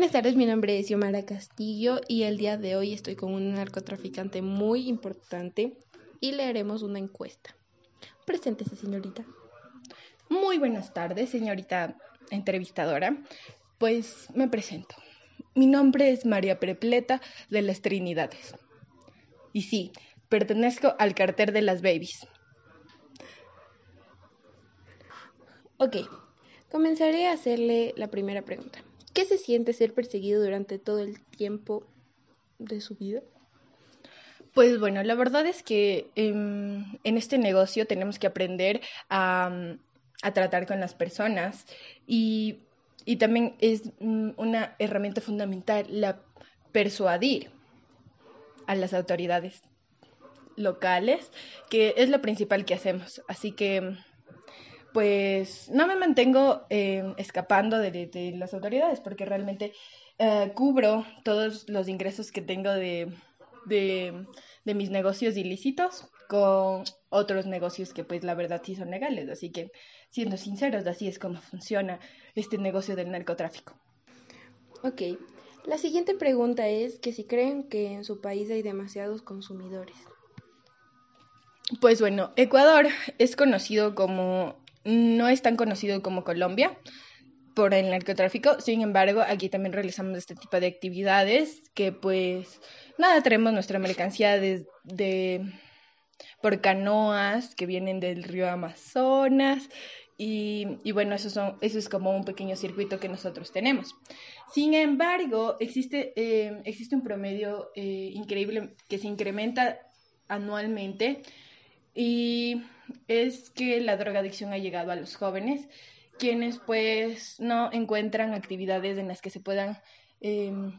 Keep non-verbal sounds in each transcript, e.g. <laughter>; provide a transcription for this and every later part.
Buenas tardes, mi nombre es Xiomara Castillo y el día de hoy estoy con un narcotraficante muy importante y le haremos una encuesta. Preséntese, señorita. Muy buenas tardes, señorita entrevistadora. Pues me presento. Mi nombre es María Prepleta de las Trinidades. Y sí, pertenezco al carter de las babies. Ok, comenzaré a hacerle la primera pregunta. ¿Qué se siente ser perseguido durante todo el tiempo de su vida? Pues bueno, la verdad es que em, en este negocio tenemos que aprender a, tratar con las personas y, y también es mm, una herramienta fundamental la persuadir a las autoridades locales, que es lo principal que hacemos. Así que pues no me mantengo eh, escapando de, las autoridades porque realmente eh, cubro todos los ingresos que tengo de, de, mis negocios ilícitos con otros negocios que pues la verdad sí son legales. Así que siendo sinceros, así es como funciona este negocio del narcotráfico. Ok, la siguiente pregunta es que si creen que en su país hay demasiados consumidores. Pues bueno, Ecuador es conocido como no es tan conocido como Colombia por el narcotráfico. Sin embargo, aquí también realizamos este tipo de actividades que pues nada, traemos nuestra mercancía de, por canoas que vienen del río Amazonas y, bueno, eso, son, eso es como un pequeño circuito que nosotros tenemos. Sin embargo, existe, eh, existe un promedio eh, increíble que se incrementa anualmente y es que la drogadicción ha llegado a los jóvenes, quienes pues no encuentran actividades en las que se puedan em,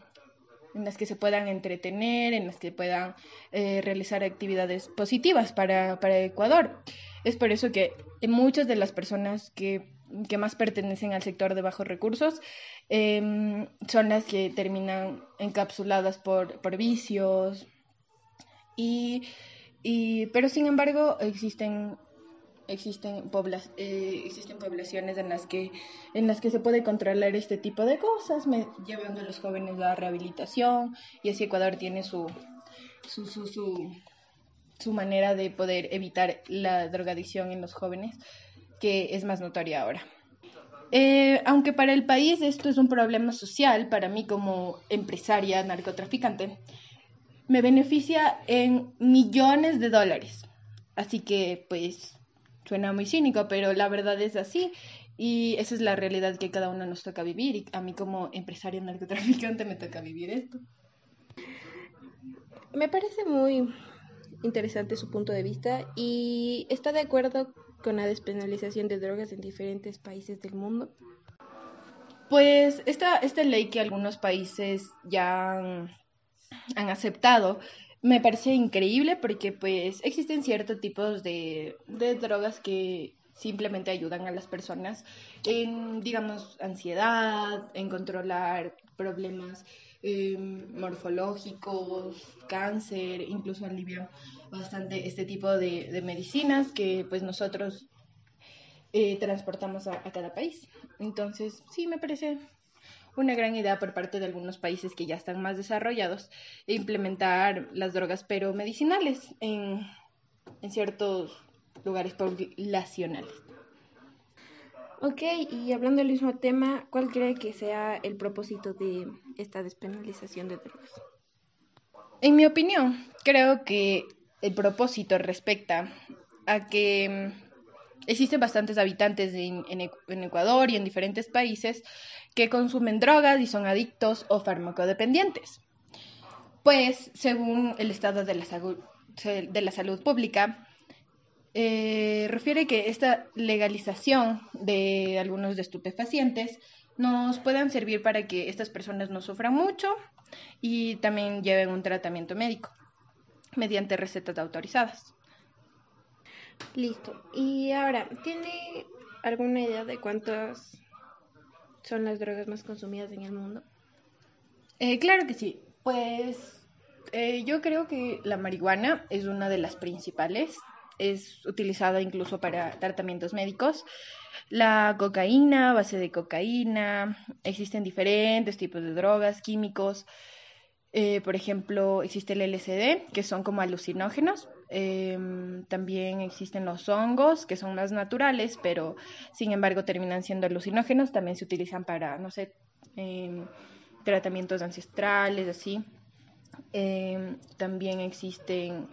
en las que se puedan entretener, en las que puedan eh, realizar actividades positivas para, para, Ecuador. Es por eso que muchas de las personas que, que más pertenecen al sector de bajos recursos em, son las que terminan encapsuladas por, por vicios y y, pero sin embargo existen existen, eh, existen poblaciones en las que en las que se puede controlar este tipo de cosas, llevando a los jóvenes a rehabilitación y así Ecuador tiene su su, su, su, su manera de poder evitar la drogadicción en los jóvenes, que es más notoria ahora. Eh, aunque para el país esto es un problema social, para mí como empresaria narcotraficante, me beneficia en millones de dólares. Así que, pues, suena muy cínico, pero la verdad es así. Y esa es la realidad que cada uno nos toca vivir. Y a mí como empresario narcotraficante me toca vivir esto. Me parece muy interesante su punto de vista y está de acuerdo con la despenalización de drogas en diferentes países del mundo. Pues esta, esta ley que algunos países ya han aceptado. Me parece increíble porque pues existen ciertos tipos de, de drogas que simplemente ayudan a las personas en, digamos, ansiedad, en controlar problemas em, morfológicos, cáncer, incluso alivian bastante este tipo de, medicinas que pues nosotros eh, transportamos a, cada país. Entonces, sí, me parece una gran idea por parte de algunos países que ya están más desarrollados e implementar las drogas pero medicinales en, en ciertos lugares poblacionales. Ok, y hablando del mismo tema, ¿cuál cree que sea el propósito de esta despenalización de drogas? En mi opinión, creo que el propósito respecta a que existen bastantes habitantes en, Ecuador y en diferentes países que consumen drogas y son adictos o farmacodependientes. Pues, según el estado de la salud, pública, eh, refiere que esta legalización de algunos estupefacientes nos puedan servir para que estas personas no sufran mucho y también lleven un tratamiento médico mediante recetas autorizadas. Listo. Y ahora, ¿tiene alguna idea de cuántas son las drogas más consumidas en el mundo? Eh, claro que sí. Pues eh, yo creo que la marihuana es una de las principales. es utilizada incluso para tratamientos médicos. La cocaína, base de cocaína, existen diferentes tipos de drogas, químicos. Eh, por ejemplo, existe el LSD, que son como alucinógenos. Em, también existen los hongos, que son más naturales, pero sin embargo terminan siendo alucinógenos. También se utilizan para, no sé, em, tratamientos ancestrales, así. Em, también existen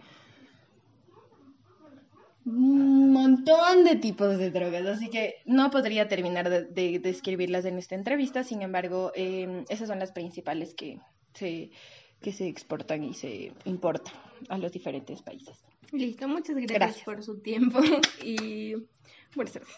un montón de tipos de drogas, así que no podría terminar de, describirlas en esta entrevista, sin embargo, em, esas son las principales que se, que se exportan y se importan a los diferentes países. Listo, muchas gracias, por su tiempo <laughs> y buenas tardes.